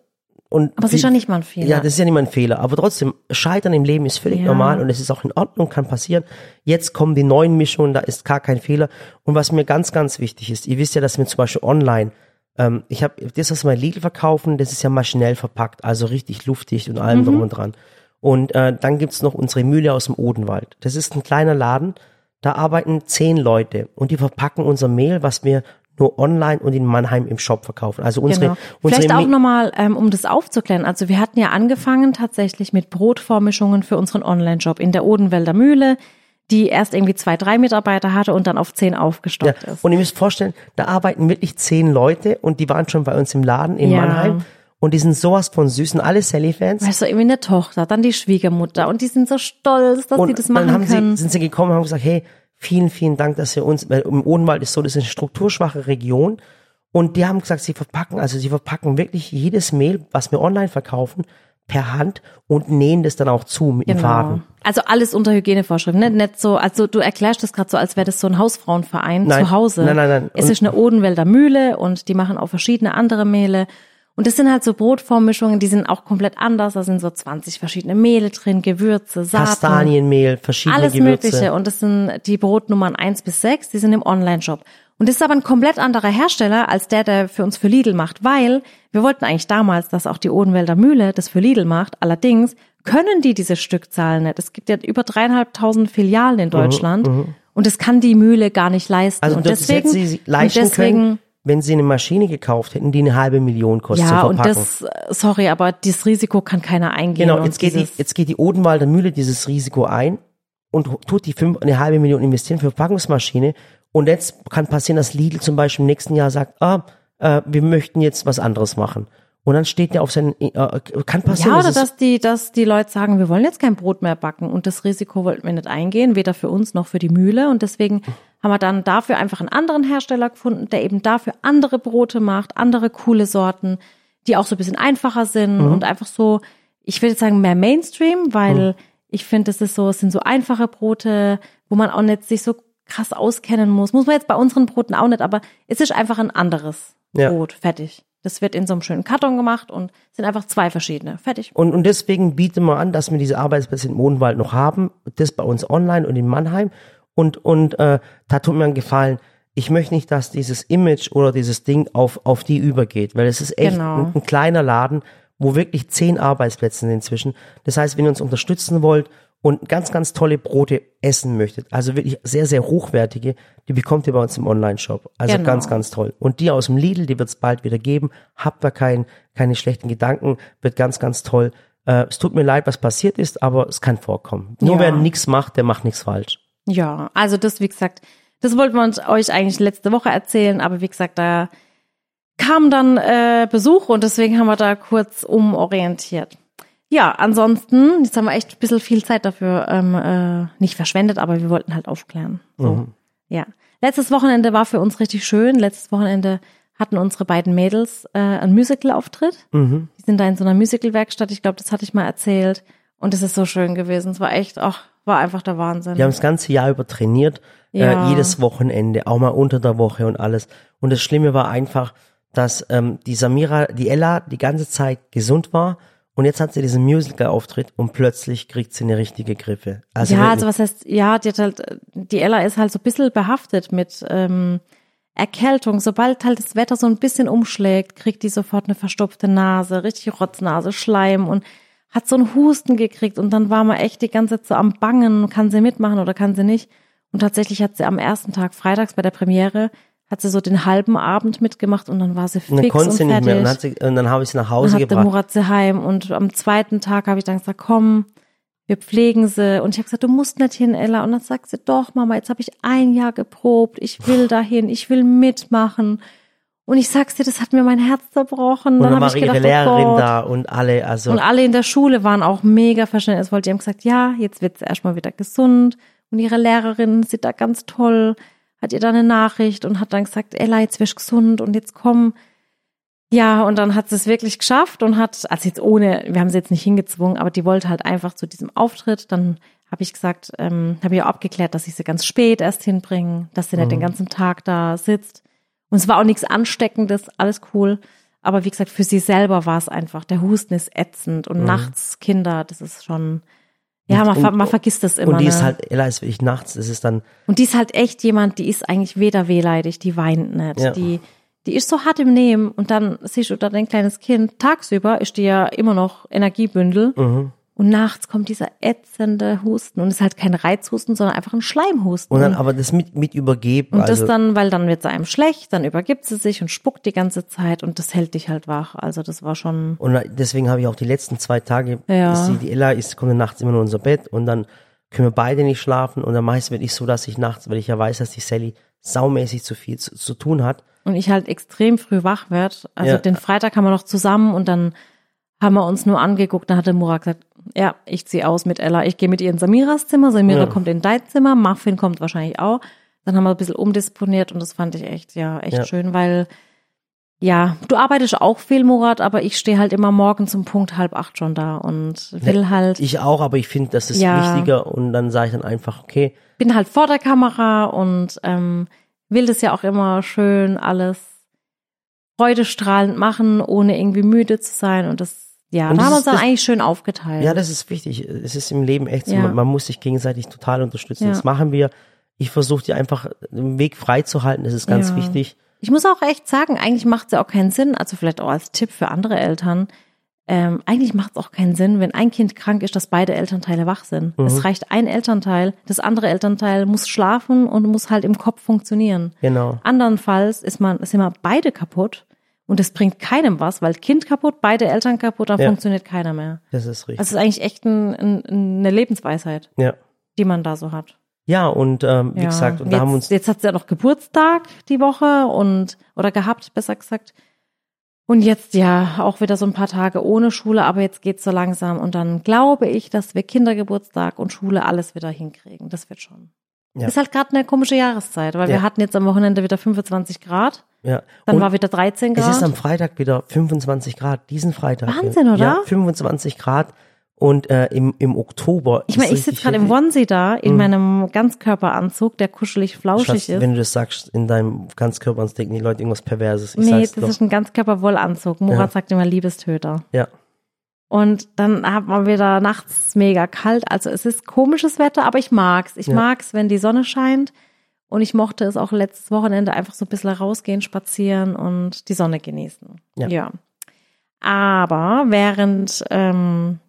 Und Aber es ist ja nicht mal ein Fehler. Ja, das ist ja nicht mal ein Fehler. Aber trotzdem, Scheitern im Leben ist völlig Ja. normal und es ist auch in Ordnung, kann passieren. Jetzt kommen die neuen Mischungen, da ist gar kein Fehler. Und was mir ganz, ganz wichtig ist, ihr wisst ja, dass wir zum Beispiel online, ähm, ich habe das, was wir in Lidl verkaufen, das ist ja maschinell verpackt, also richtig luftdicht und Mhm. allem drum und dran. Und äh, dann gibt's noch unsere Mühle aus dem Odenwald. Das ist ein kleiner Laden, da arbeiten zehn Leute und die verpacken unser Mehl, was wir nur online und in Mannheim im Shop verkaufen. Also unsere, Genau. unsere Vielleicht auch nochmal, ähm, um das aufzuklären. Also wir hatten ja angefangen tatsächlich mit Brotvormischungen für unseren Online-Shop in der Odenwälder Mühle, die erst irgendwie zwei, drei Mitarbeiter hatte und dann auf zehn Ja, aufgestockt ist. und ihr müsst vorstellen, da arbeiten wirklich zehn Leute und die waren schon bei uns im Laden in Ja. Mannheim und die sind sowas von süß und alle Sally-Fans. Weißt du, irgendwie eine Tochter, dann die Schwiegermutter und die sind so stolz, dass Und sie das machen dann haben können. sie, sind sie gekommen und haben gesagt, hey, vielen, vielen Dank, dass ihr uns, weil im Odenwald ist so, das ist eine strukturschwache Region und die haben gesagt, sie verpacken, also sie verpacken wirklich jedes Mehl, was wir online verkaufen, per Hand und nähen das dann auch zu mit dem Faden. Also alles unter Hygienevorschriften, ne? nicht so, also du erklärst das gerade so, als wäre das so ein Hausfrauenverein Nein. zu Hause. Nein, nein, nein. Es Und- ist eine Odenwälder Mühle und die machen auch verschiedene andere Mehle. Und das sind halt so Brotvormischungen, die sind auch komplett anders. Da sind so 20 verschiedene Mehle drin, Gewürze, Saaten. Kastanienmehl, verschiedene Alles Gewürze. Mögliche. Und das sind die Brotnummern eins bis sechs. die sind im Online-Shop. Und das ist aber ein komplett anderer Hersteller als der, der für uns für Lidl macht, weil wir wollten eigentlich damals, dass auch die Odenwälder Mühle das für Lidl macht. Allerdings können die diese Stückzahlen nicht. Es gibt ja über dreieinhalbtausend Filialen in Deutschland. Und das kann die Mühle gar nicht leisten. Mhm, Also und deswegen, sie und leisten deswegen, können, wenn sie eine Maschine gekauft hätten, die eine halbe Million kostet ja, und das, sorry, aber dieses Risiko kann keiner eingehen. Genau, jetzt geht, die, jetzt geht die Odenwalder Mühle dieses Risiko ein und tut die fünf, eine halbe Million investieren für Verpackungsmaschine. Und jetzt kann passieren, dass Lidl zum Beispiel im nächsten Jahr sagt, ah, äh, wir möchten jetzt was anderes machen. Und dann steht der auf seinen, äh, kann passieren, Ja, oder dass dass die, dass die Leute sagen, wir wollen jetzt kein Brot mehr backen und das Risiko wollten wir nicht eingehen, weder für uns noch für die Mühle und deswegen haben wir dann dafür einfach einen anderen Hersteller gefunden, der eben dafür andere Brote macht, andere coole Sorten, die auch so ein bisschen einfacher sind Mhm. und einfach so, ich jetzt sagen mehr Mainstream, weil Mhm. ich finde, es ist so, es sind so einfache Brote, wo man auch nicht sich so krass auskennen muss. Muss man jetzt bei unseren Broten auch nicht, aber es ist einfach ein anderes Ja. Brot, fertig. Das wird in so einem schönen Karton gemacht und sind einfach zwei verschiedene. Fertig. Und, und deswegen bieten wir an, dass wir diese Arbeitsplätze in Odenwald noch haben. Das bei uns online und in Mannheim. Und, und äh, da tut mir einen Gefallen. Ich möchte nicht, dass dieses Image oder dieses Ding auf, auf die übergeht, weil es ist echt Genau. ein, ein kleiner Laden, wo wirklich zehn Arbeitsplätze sind inzwischen. Das heißt, wenn ihr uns unterstützen wollt und ganz, ganz tolle Brote essen möchtet, also wirklich sehr, sehr hochwertige, die bekommt ihr bei uns im Online-Shop. Also Genau. ganz, ganz toll. Und die aus dem Lidl, die wird es bald wieder geben. Habt da kein, keine schlechten Gedanken, wird ganz, ganz toll. Äh, es tut mir leid, was passiert ist, aber es kann vorkommen. Nur Ja. wer nichts macht, der macht nichts falsch. Ja, also das, wie gesagt, das wollten wir uns euch eigentlich letzte Woche erzählen, aber wie gesagt, da kam dann äh, Besuch und deswegen haben wir da kurz umorientiert. Ja, ansonsten, jetzt haben wir echt ein bisschen viel Zeit dafür ähm, äh, nicht verschwendet, aber wir wollten halt aufklären. So. Ja. Letztes Wochenende war für uns richtig schön. Letztes Wochenende hatten unsere beiden Mädels äh, einen Musical-Auftritt. Mhm. Die sind da in so einer Musical-Werkstatt. Ich glaube, das hatte ich mal erzählt. Und es ist so schön gewesen. Es war echt, ach, war einfach der Wahnsinn. Die haben das ganze Jahr über trainiert, Ja. äh, jedes Wochenende, auch mal unter der Woche und alles. Und das Schlimme war einfach, dass ähm, die Samira, die Ella, die ganze Zeit gesund war. Und jetzt hat sie diesen Musical-Auftritt und plötzlich kriegt sie eine richtige Grippe. Also ja, wirklich. also was heißt, ja, die halt, die Ella ist halt so ein bisschen behaftet mit ähm, Erkältung. Sobald halt das Wetter so ein bisschen umschlägt, kriegt die sofort eine verstopfte Nase, richtig Rotznase, Schleim und hat so einen Husten gekriegt und dann war man echt die ganze Zeit so am Bangen, kann sie mitmachen oder kann sie nicht. Und tatsächlich hat sie am ersten Tag, freitags bei der Premiere, hat sie so den halben Abend mitgemacht und dann war sie Und dann fix konnte und sie nicht mehr. Und fertig. dann, hat sie, und dann habe ich sie nach Dann Hause hat der gebracht. Murat sie heim und am zweiten Tag habe ich dann gesagt, komm, wir pflegen sie. Und ich habe gesagt, du musst nicht hin, Ella. Und dann sagt sie, doch, Mama, jetzt habe ich ein Jahr geprobt. Ich will dahin, ich will mitmachen. Und ich sag's dir, das hat mir mein Herz zerbrochen. Und dann dann war ich ihre gedacht, Lehrerin oh da und alle, also. Und alle in der Schule waren auch mega verständnisvoll. Die haben gesagt, ja, jetzt wird sie erstmal wieder gesund. Und ihre Lehrerin sieht da ganz toll, hat ihr da eine Nachricht und hat dann gesagt, Ella, jetzt wirst du gesund und jetzt komm. Ja, und dann hat sie es wirklich geschafft und hat, also jetzt ohne, wir haben sie jetzt nicht hingezwungen, aber die wollte halt einfach zu diesem Auftritt. Dann habe ich gesagt, ähm, habe ich auch abgeklärt, dass ich sie ganz spät erst hinbringe, dass sie nicht den ganzen Tag da sitzt. Und es war auch nichts Ansteckendes, alles cool. Aber wie gesagt, für sie selber war es einfach, der Husten ist ätzend und nachts Kinder, das ist schon, ja, man, Und- ver man vergisst das immer. und die ist ne? halt, Ella ist wirklich nachts, es ist dann, Und die ist halt echt jemand, die ist eigentlich weder wehleidig, die weint nicht. Ja. Die, die ist so hart im Nehmen und dann siehst du da dein kleines Kind. Tagsüber ist die ja immer noch Energiebündel mhm. Und nachts kommt dieser ätzende Husten und es ist halt kein Reizhusten, sondern einfach ein Schleimhusten. und dann aber das mit, mit übergeben, Und also. das dann, weil dann wird es einem schlecht, dann übergibt sie sich und spuckt die ganze Zeit und das hält dich halt wach. Also das war schon, Und deswegen habe ich auch die letzten zwei Tage, Ja. ist sie, die Ella ist, kommt nachts immer nur in unser Bett und dann können wir beide nicht schlafen und dann meist wirklich so, dass ich nachts, weil ich ja weiß, dass die Sally saumäßig zu viel zu, zu tun hat. und ich halt extrem früh wach werd. Also Ja. den Freitag haben wir noch zusammen und dann haben wir uns nur angeguckt. Dann hat der Murat gesagt, ja, ich zieh aus mit Ella. Ich gehe mit ihr in Samiras Zimmer. Samira Ja. kommt in dein Zimmer. Muffin kommt wahrscheinlich auch. Dann haben wir ein bisschen umdisponiert und das fand ich echt, ja, echt Ja. schön, weil, ja, du arbeitest auch viel, Murat, aber ich stehe halt immer morgen zum Punkt halb acht schon da und will halt, Ich auch, aber ich finde, das ist Ja. wichtiger und dann sage ich dann einfach, okay, bin halt vor der Kamera und ähm, will das ja auch immer schön alles freudestrahlend machen, ohne irgendwie müde zu sein. Und das, ja, Und da haben wir uns dann eigentlich schön aufgeteilt. ja, das ist wichtig. Es ist im Leben echt so, Ja. man, man muss sich gegenseitig total unterstützen. Ja. Das machen wir. Ich versuche dir einfach den Weg frei zu halten, das ist ganz Ja. wichtig. Ich muss auch echt sagen, eigentlich macht es ja auch keinen Sinn, also vielleicht auch als Tipp für andere Eltern, ähm, eigentlich macht es auch keinen Sinn, wenn ein Kind krank ist, dass beide Elternteile wach sind. Mhm. Es reicht ein Elternteil, das andere Elternteil muss schlafen und muss halt im Kopf funktionieren. Genau. Andernfalls ist man, sind immer beide kaputt und es bringt keinem was, weil Kind kaputt, beide Eltern kaputt, dann Ja. funktioniert keiner mehr. Das ist richtig. Das ist eigentlich echt ein, ein, eine Lebensweisheit, ja. die man da so hat. Ja, und ähm, wie Ja. gesagt, und jetzt, da haben uns jetzt hat sie ja noch Geburtstag die Woche und oder gehabt, besser gesagt. Und jetzt ja auch wieder so ein paar Tage ohne Schule, aber jetzt geht's so langsam und dann glaube ich, dass wir Kindergeburtstag und Schule alles wieder hinkriegen. Das wird schon. Ja. Ist halt gerade eine komische Jahreszeit, weil Ja. wir hatten jetzt am Wochenende wieder 25 Grad, ja. dann und war wieder 13 es Grad. ist am Freitag wieder 25 Grad, diesen Freitag. Wahnsinn, oder? Ja, 25 Grad und äh, im, im Oktober. ich meine, ich sitze gerade im. Onesie da, in meinem Ganzkörperanzug, der kuschelig flauschig Schatz, ist. wenn du das sagst, in deinem Ganzkörper, dann denken die Leute irgendwas Perverses. Ich nee, das doch. ist ein Ganzkörperwollanzug. Murat Ja. sagt immer Liebestöter. ja. Und dann hat man wieder nachts mega kalt. Also es ist komisches Wetter, aber ich mag's. Ich Ja. mag's, wenn die Sonne scheint. Und ich mochte es auch letztes Wochenende einfach so ein bisschen rausgehen, spazieren und die Sonne genießen. Ja. Aber während ähm,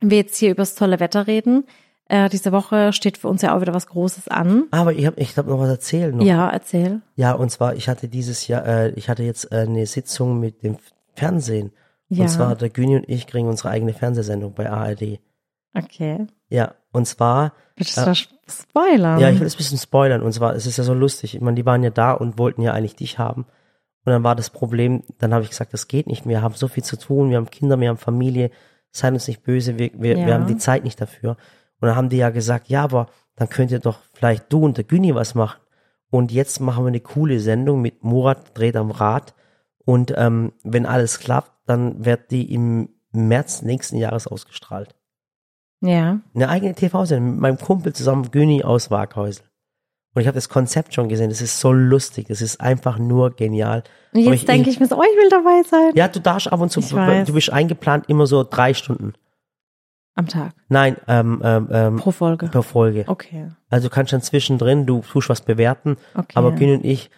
wir jetzt hier übers tolle Wetter reden, äh, diese Woche steht für uns ja auch wieder was Großes an. Aber ich habe ich hab noch was erzählen. Noch. Ja, erzähl. Ja, und zwar, ich hatte dieses Jahr, äh, ich hatte jetzt äh, eine Sitzung mit dem Fernsehen. Ja. Und zwar, der Güni und ich kriegen unsere eigene Fernsehsendung bei ARD. Okay. Ja, und zwar, Willst du das spoilern? ja, ich will das ein bisschen spoilern. Und zwar, es ist ja so lustig. Ich meine, die waren ja da und wollten ja eigentlich dich haben. Und dann war das Problem, dann habe ich gesagt, das geht nicht. Wir haben so viel zu tun, wir haben Kinder, wir haben Familie, seid uns nicht böse, wir, wir, Ja. wir haben die Zeit nicht dafür. Und dann haben die ja gesagt, ja, aber dann könnt ihr doch vielleicht du und der Güni was machen. Und jetzt machen wir eine coole Sendung mit Murat dreht am Rad. Und ähm, wenn alles klappt, dann wird die im März nächsten Jahres ausgestrahlt. ja. Eine eigene TV-Sendung mit meinem Kumpel zusammen, Güni aus Waghäusel. Und ich habe das Konzept schon gesehen. Das ist so lustig. Das ist einfach nur genial. Und jetzt denke ich mir so, oh, ich will dabei sein. Ja, du darfst ab und zu, Ich du bist eingeplant immer so drei Stunden. Am Tag. Nein, ähm, ähm, ähm, Pro Folge. per Folge. Okay. Also du kannst dann zwischendrin, du tust was bewerten, Okay. aber Güni und ich,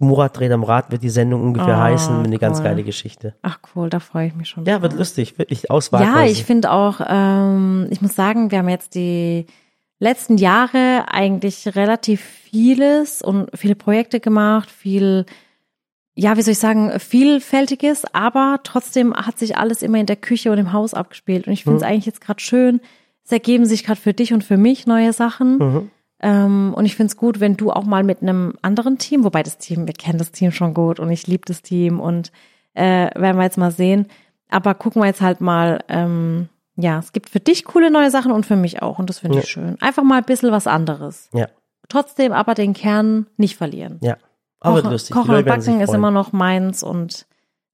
Murat dreht am Rad, wird die Sendung ungefähr Ah, heißen, eine ganz cool. geile Geschichte. Ach cool, da freue ich mich schon. Ja, wird lustig, wirklich aus Ja, ich finde auch, ähm, ich muss sagen, wir haben jetzt die letzten Jahre eigentlich relativ vieles und viele Projekte gemacht, viel, ja, wie soll ich sagen, vielfältiges, aber trotzdem hat sich alles immer in der Küche und im Haus abgespielt. Und ich finde es eigentlich jetzt gerade schön. Es ergeben sich gerade für dich und für mich neue Sachen. Mhm. Ähm, und ich finde es gut, wenn du auch mal mit einem anderen Team, wobei das Team, wir kennen das Team schon gut und ich liebe das Team und äh, werden wir jetzt mal sehen. Aber gucken wir jetzt halt mal, ähm, ja, es gibt für dich coole neue Sachen und für mich auch und das finde Ja. ich schön. Einfach mal ein bisschen was anderes. Ja, Trotzdem aber den Kern nicht verlieren. ja. Aber Kochen, lustig. Kochen und Backen ist immer noch meins und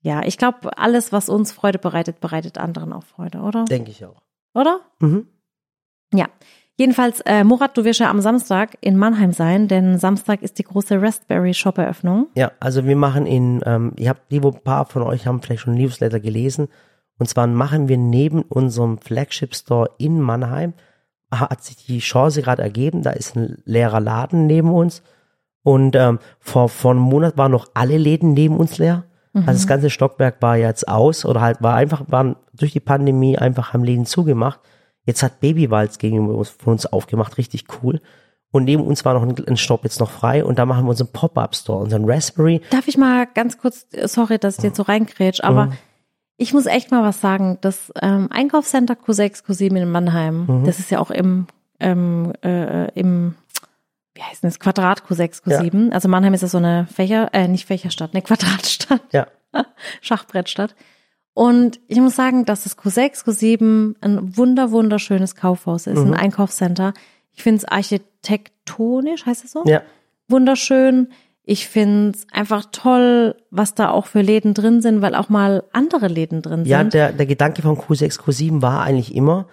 ja, ich glaube, alles, was uns Freude bereitet, bereitet anderen auch Freude, oder? Denke ich auch. Oder? Mhm. Ja. Jedenfalls, äh, Murat, du wirst ja am Samstag in Mannheim sein, denn Samstag ist die große Raspberry Shop Eröffnung. Ja, also wir machen in, ähm, ihr habt, die wo ein paar von euch haben vielleicht schon Newsletter gelesen. Und zwar machen wir neben unserem Flagship Store in Mannheim, hat sich die Chance gerade ergeben, da ist ein leerer Laden neben uns. Und ähm, vor, vor einem Monat waren noch alle Läden neben uns leer. Also das ganze Stockwerk war jetzt aus oder halt war einfach, waren durch die Pandemie einfach haben Läden zugemacht. Jetzt hat Babywalz gegenüber uns, von uns aufgemacht, richtig cool. Und neben uns war noch ein, ein Stopp jetzt noch frei und da machen wir unseren Pop-Up-Store, unseren Raspberry. Darf ich mal ganz kurz, sorry, dass ich dir jetzt so reinkrätsch, aber ich muss echt mal was sagen. Das ähm, Einkaufscenter Q6, Q7 in Mannheim, das ist ja auch im, ähm, äh, im, wie heißt denn das, Quadrat Q6, Q7. Also Mannheim ist ja so eine Fächer, äh, nicht Fächerstadt, eine Quadratstadt. Ja, Schachbrettstadt. Und ich muss sagen, dass das Q6, Q7 ein wunder, wunderschönes Kaufhaus ist, ein Einkaufscenter. Ich finde es architektonisch, heißt es so? ja, Wunderschön. Ich finde es einfach toll, was da auch für Läden drin sind, weil auch mal andere Läden drin ja. sind. Der, der Gedanke von Q6, Q7 war eigentlich immer,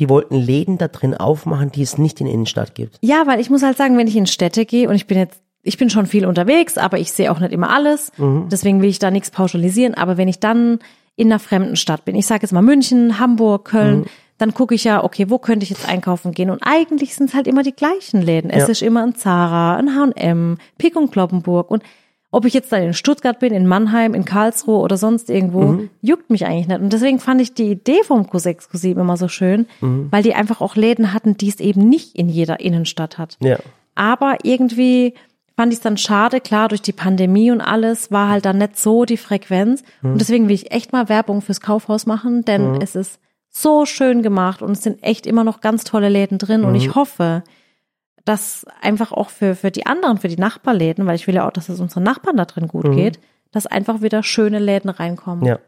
die wollten Läden da drin aufmachen, die es nicht in der Innenstadt gibt. Ja, weil ich muss halt sagen, wenn ich in Städte gehe und ich bin jetzt, ich bin schon viel unterwegs, aber ich sehe auch nicht immer alles. Deswegen will ich da nichts pauschalisieren. Aber wenn ich dann in einer fremden Stadt bin, ich sage jetzt mal München, Hamburg, Köln, dann gucke ich ja, okay, wo könnte ich jetzt einkaufen gehen? Und eigentlich sind es halt immer die gleichen Läden. Es Ja. ist immer ein Zara, ein H&M, Pick und Kloppenburg und ob ich jetzt dann in Stuttgart bin, in Mannheim, in Karlsruhe oder sonst irgendwo, juckt mich eigentlich nicht. Und deswegen fand ich die Idee vom Q6, Q7 immer so schön, weil die einfach auch Läden hatten, die es eben nicht in jeder Innenstadt hat. Ja, Aber irgendwie fand ich es dann schade, klar, durch die Pandemie und alles war halt dann nicht so die Frequenz. Und deswegen will ich echt mal Werbung fürs Kaufhaus machen, denn es ist so schön gemacht und es sind echt immer noch ganz tolle Läden drin. Und ich hoffe, dass einfach auch für, für die anderen, für die Nachbarläden, weil ich will ja auch, dass es unseren Nachbarn da drin gut geht, dass einfach wieder schöne Läden reinkommen. ja.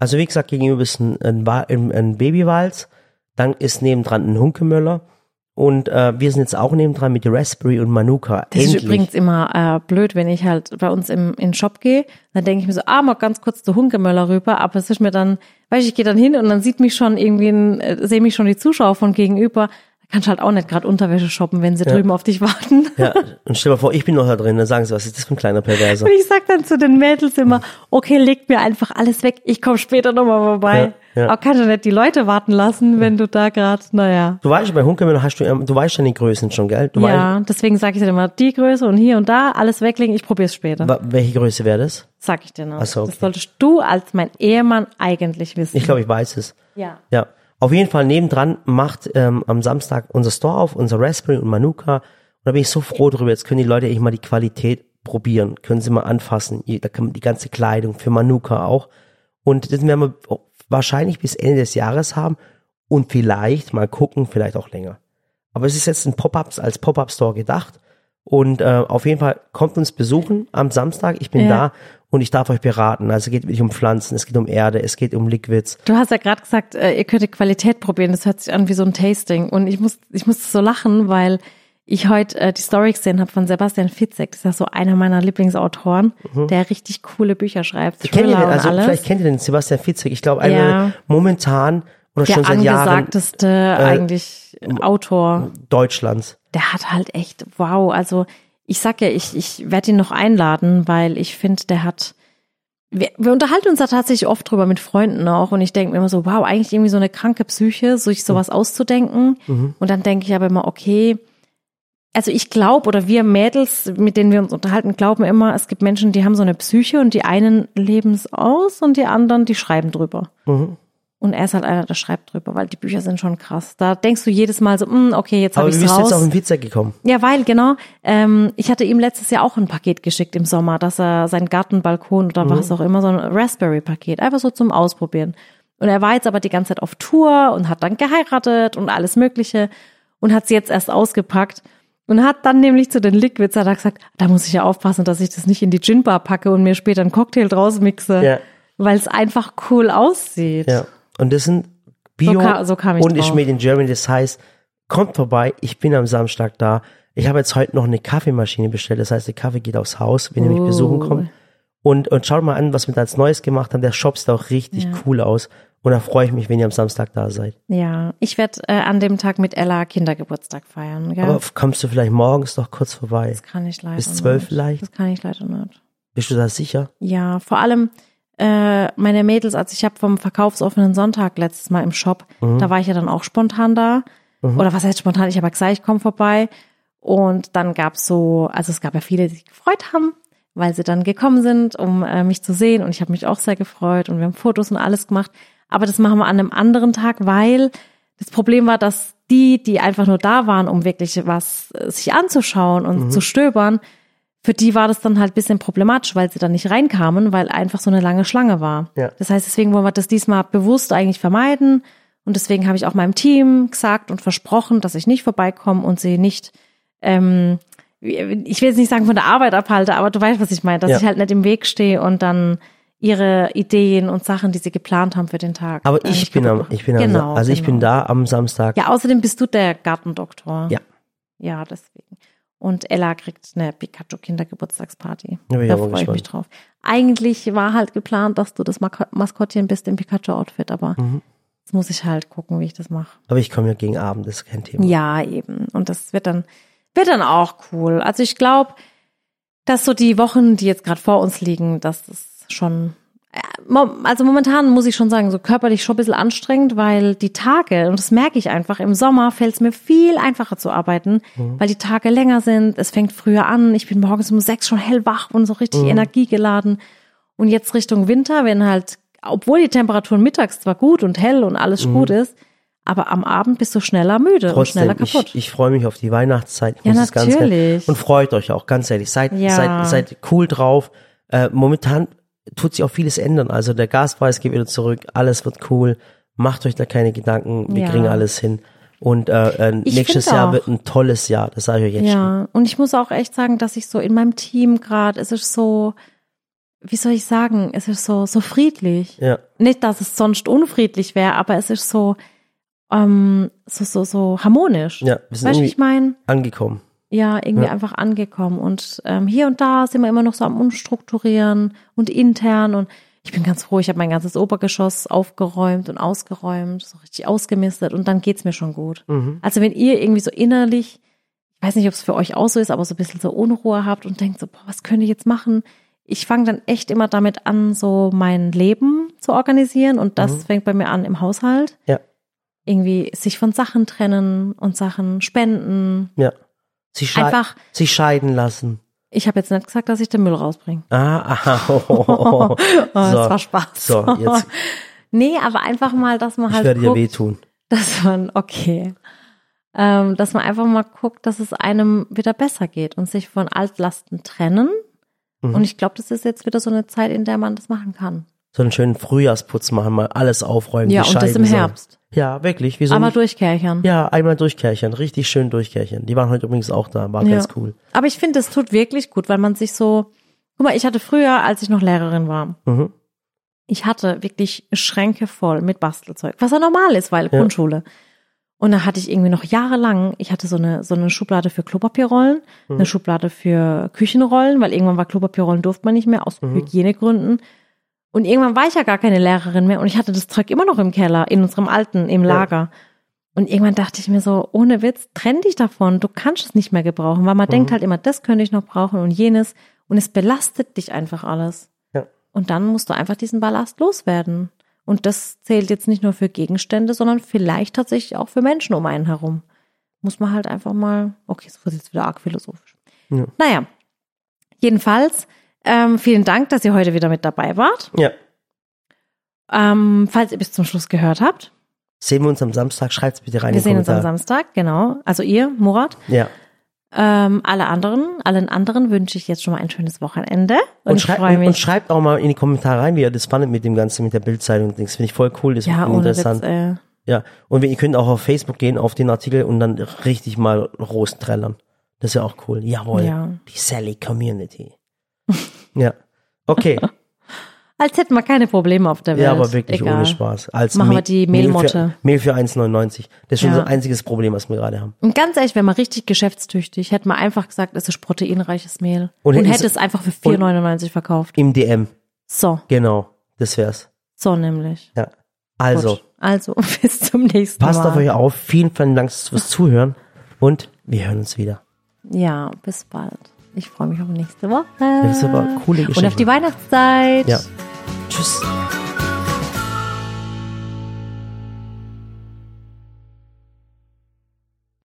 Also wie gesagt, gegenüber ist ein, ein, ein Babywalz, dann ist nebendran ein Hunkemöller und äh, wir sind jetzt auch nebendran mit Raspberry und Manuka. Das Endlich. ist übrigens immer äh, blöd, wenn ich halt bei uns im, in den Shop gehe, dann denke ich mir so, ah, mal ganz kurz zu Hunkemöller rüber, aber es ist mir dann, weiß ich, ich gehe dann hin und dann sieht mich schon irgendwie, ein, äh, sehen mich schon die Zuschauer von gegenüber, da kannst du halt auch nicht gerade Unterwäsche shoppen, wenn sie drüben auf dich warten. Ja, und stell dir mal vor, ich bin noch da drin, dann sagen sie, was ist das für ein kleiner Perverser? Und ich sag dann zu den Mädels immer, okay, legt mir einfach alles weg, ich komme später nochmal vorbei. Ja, ja. Aber kannst du nicht die Leute warten lassen, wenn du da gerade, naja. Du weißt, bei Hunkemöller hast du, du weißt deine Größen schon, gell? Du Ja, deswegen sage ich dir immer, die Größe und hier und da, alles weglegen, ich probier's später. weißt, welche Größe wäre das? Sag ich dir noch. Ach so, okay. Das solltest du als mein Ehemann eigentlich wissen. Ich glaube, ich weiß es. ja. Ja, auf jeden Fall nebendran macht ähm, am Samstag unser Store auf, unser Raspberry und Manuka. Und da bin ich so froh drüber. Jetzt können die Leute echt mal die Qualität probieren, können sie mal anfassen. Ihr- Da kann man die ganze Kleidung für Manuka auch. Und das werden wir wahrscheinlich bis Ende des Jahres haben und vielleicht mal gucken, vielleicht auch länger. Aber es ist jetzt ein Pop-up als Pop-up-Store gedacht. Und äh, auf jeden Fall kommt uns besuchen am Samstag. Ich bin Ja. da und ich darf euch beraten. Also es geht wirklich um Pflanzen, es geht um Erde, es geht um Liquids. Du hast ja gerade gesagt, äh, ihr könntet Qualität probieren. Das hört sich an wie so ein Tasting. Und ich muss, ich musste so lachen, weil ich heute äh, die Story gesehen habe von Sebastian Fitzek. Das ist ja so einer meiner Lieblingsautoren, der richtig coole Bücher schreibt. Ihr Thriller den, also alles. vielleicht kennt ihr den Sebastian Fitzek. Ich glaube, einer Ja. momentan oder der schon seit Jahren angesagteste eigentlich Autor. Deutschlands. der hat halt echt, wow, also ich sag ja, ich, ich werde ihn noch einladen, weil ich finde, der hat, wir, wir unterhalten uns da tatsächlich oft drüber mit Freunden auch und ich denke mir immer so, wow, eigentlich irgendwie so eine kranke Psyche, sich sowas auszudenken und dann denke ich aber immer, okay, also ich glaube oder wir Mädels, mit denen wir uns unterhalten, glauben immer, es gibt Menschen, die haben so eine Psyche und die einen leben es aus und die anderen, die schreiben drüber. Und er ist halt einer, der schreibt drüber, weil die Bücher sind schon krass. Da denkst du jedes Mal so, mm, okay, jetzt habe Aber ich wie bist du raus. jetzt auf den Pizza gekommen? Ja, weil, genau. Ähm, ich hatte ihm letztes Jahr auch ein Paket geschickt im Sommer, dass er seinen Gartenbalkon oder was auch immer, so ein Raspberry-Paket, einfach so zum Ausprobieren. Und er war jetzt aber die ganze Zeit auf Tour und hat dann geheiratet und alles Mögliche und hat sie jetzt erst ausgepackt und hat dann nämlich zu den Liquids hat er gesagt, da muss ich ja aufpassen, dass ich das nicht in die Ginbar packe und mir später einen Cocktail draus mixe, Ja. weil es einfach cool aussieht. Ja. Und das sind Bio So ka- so kam ich und drauf. made in Germany. Das heißt, kommt vorbei, ich bin am Samstag da. Ich habe jetzt heute noch eine Kaffeemaschine bestellt. Das heißt, der Kaffee geht aufs Haus, wenn ihr mich Oh. besuchen kommt. Und, und schaut mal an, was wir da als Neues gemacht haben. Der Shop sieht auch richtig cool aus. Und da freue ich mich, wenn ihr am Samstag da seid. Ja, ich werde äh, an dem Tag mit Ella Kindergeburtstag feiern. Gell? Aber kommst du vielleicht morgens noch kurz vorbei? das kann ich leider bis zwölf nicht. vielleicht? Das kann ich leider nicht. Bist du da sicher? Ja, vor allem äh, meine Mädels, als ich habe vom verkaufsoffenen Sonntag letztes Mal im Shop, Mhm. da war ich ja dann auch spontan da. Oder was heißt spontan? Ich habe gesagt, ich komme vorbei. Und dann gab's so, also es gab ja viele, die sich gefreut haben, weil sie dann gekommen sind, um äh, mich zu sehen. Und ich habe mich auch sehr gefreut und wir haben Fotos und alles gemacht. Aber das machen wir an einem anderen Tag, weil das Problem war, dass die, die einfach nur da waren, um wirklich was äh, sich anzuschauen und zu stöbern, für die war das dann halt ein bisschen problematisch, weil sie dann nicht reinkamen, weil einfach so eine lange Schlange war. Ja. Das heißt, deswegen wollen wir das diesmal bewusst eigentlich vermeiden. Und deswegen habe ich auch meinem Team gesagt und versprochen, dass ich nicht vorbeikomme und sie nicht, ähm, ich will jetzt nicht sagen von der Arbeit abhalte, aber du weißt, was ich meine, dass Ja. ich halt nicht im Weg stehe und dann ihre Ideen und Sachen, die sie geplant haben für den Tag. Aber äh, ich bin am, kaputt- ich bin am, genau, also ich bin genau. da am Samstag. Ja, außerdem bist du der Gartendoktor. Ja. Ja, deswegen. Und Ella kriegt eine Pikachu-Kindergeburtstagsparty. Da bin ich da freue ich mich drauf. Eigentlich war halt geplant, dass du das Maskottchen bist im Pikachu-Outfit, aber Mhm. jetzt muss ich halt gucken, wie ich das mache. Aber ich komme ja gegen Abend, das ist kein Thema. Ja, eben. Und das wird dann, wird dann auch cool. Also ich glaube, dass so die Wochen, die jetzt gerade vor uns liegen, dass das schon, äh, also momentan muss ich schon sagen, so körperlich schon ein bisschen anstrengend, weil die Tage, und das merke ich einfach, im Sommer fällt es mir viel einfacher zu arbeiten, weil die Tage länger sind, es fängt früher an, ich bin morgens um sechs schon hellwach und so richtig energiegeladen. Und jetzt Richtung Winter, wenn halt, obwohl die Temperaturen mittags zwar gut und hell und alles gut ist, aber am Abend bist du schneller müde und schneller Trotzdem, kaputt. ich, ich freue mich auf die Weihnachtszeit. Ich Ja, ganz natürlich. ehrlich- Und freut euch auch, ganz ehrlich. Seid, Ja. seid, seid cool drauf. Äh, momentan tut sich auch vieles ändern. Also der Gaspreis geht wieder zurück. Alles wird cool. Macht euch da keine Gedanken. Wir Ja. kriegen alles hin. Und äh, äh, nächstes Jahr auch. wird ein tolles Jahr. Das sage ich euch jetzt schon. Ja, und ich muss auch echt sagen, dass ich so in meinem Team gerade, es ist so, wie soll ich sagen, es ist so, so friedlich. Ja. Nicht, dass es sonst unfriedlich wäre, aber es ist so, ähm, so, so, so harmonisch. Ja, wir sind weißt ich meine? angekommen. Ja, irgendwie Ja. einfach angekommen. Und ähm, hier und da sind wir immer noch so am Umstrukturieren und intern. Und ich bin ganz froh, ich habe mein ganzes Obergeschoss aufgeräumt und ausgeräumt, so richtig ausgemistet und dann geht's mir schon gut. Mhm. Also wenn ihr irgendwie so innerlich, ich weiß nicht, ob es für euch auch so ist, aber so ein bisschen so Unruhe habt und denkt so, boah, was könnte ich jetzt machen? Ich fange dann echt immer damit an, so mein Leben zu organisieren und das fängt bei mir an im Haushalt. Ja. Irgendwie sich von Sachen trennen und Sachen spenden. Ja. Sich, schei Einfach- sich scheiden lassen. Ich habe jetzt nicht gesagt, dass ich den Müll rausbringe. Ah, aha. Oh, oh, oh. Oh, das So. war Spaß. So, jetzt. nee, aber einfach mal, dass man Ich halt werde dir guckt, wehtun. dass man, okay, ähm, dass man einfach mal guckt, dass es einem wieder besser geht und sich von Altlasten trennen. Mhm. Und ich glaube, das ist jetzt wieder so eine Zeit, in der man das machen kann. So einen schönen Frühjahrsputz machen, mal alles aufräumen. Ja, die und das Scheiben im sauber. Herbst. Ja, wirklich. Wie so Aber ein, durchkärchern. ja, einmal durchkärchern. Richtig schön durchkärchern. Die waren heute übrigens auch da. War Ja. ganz cool. Aber ich finde, es tut wirklich gut, weil man sich so, guck mal, ich hatte früher, als ich noch Lehrerin war, Mhm. ich hatte wirklich Schränke voll mit Bastelzeug, was ja normal ist, weil Grundschule. Und da hatte ich irgendwie noch jahrelang, ich hatte so eine, so eine Schublade für Klopapierrollen, eine Schublade für Küchenrollen, weil irgendwann war Klopapierrollen durfte man nicht mehr aus Hygienegründen. Und irgendwann war ich ja gar keine Lehrerin mehr und ich hatte das Zeug immer noch im Keller, in unserem alten, im Lager. Und irgendwann dachte ich mir so, ohne Witz, trenn dich davon, du kannst es nicht mehr gebrauchen, weil man denkt halt immer, das könnte ich noch brauchen und jenes. Und es belastet dich einfach alles. Ja. Und dann musst du einfach diesen Ballast loswerden. Und das zählt jetzt nicht nur für Gegenstände, sondern vielleicht tatsächlich auch für Menschen um einen herum. Muss man halt einfach mal, okay, das wird jetzt wieder arg philosophisch. Ja. Naja, jedenfalls, ähm, vielen Dank, dass ihr heute wieder mit dabei wart. Ja. Ähm, falls ihr bis zum Schluss gehört habt, Sehen wir uns am Samstag? Schreibt's bitte rein wir in die sehen uns am. Samstag, genau. Also ihr, Murat. Ja. Ähm, alle anderen, allen anderen wünsche ich jetzt schon mal ein schönes Wochenende. Und, Und, schreibt, freue und, und schreibt auch mal in die Kommentare rein, wie ihr das fandet mit dem Ganzen, mit der Bildzeitung und Dings. Finde ich voll cool, das ja, ohne interessant. Witz, äh, Ja. Und ihr könnt auch auf Facebook gehen, auf den Artikel und dann richtig mal Rosen trällern. Das ist ja auch cool. Jawohl. Ja. Die Sally Community. ja. Okay. als hätten wir keine Probleme auf der Welt. Ja, aber wirklich Egal. ohne Spaß. Als Machen wir die Mehl Mehlmotte. für, Mehl für 1,99. Das ist schon Ja. so ein einziges Problem, was wir gerade haben. Und ganz ehrlich, wäre mal richtig geschäftstüchtig, hätte man einfach gesagt, es ist proteinreiches Mehl. Und Und, hätte es einfach für 4,99 verkauft. Im DM. So, Genau. Das wär's. so nämlich. Ja. Also, Gut. Also, bis zum nächsten passt Mal. auf euch auf. Vielen, vielen Dank fürs Zuhören und wir hören uns wieder. Ja, bis bald. Ich freue mich auf nächste Woche. Das ist aber coole Und Geschichte. auf die Weihnachtszeit. Ja. Tschüss.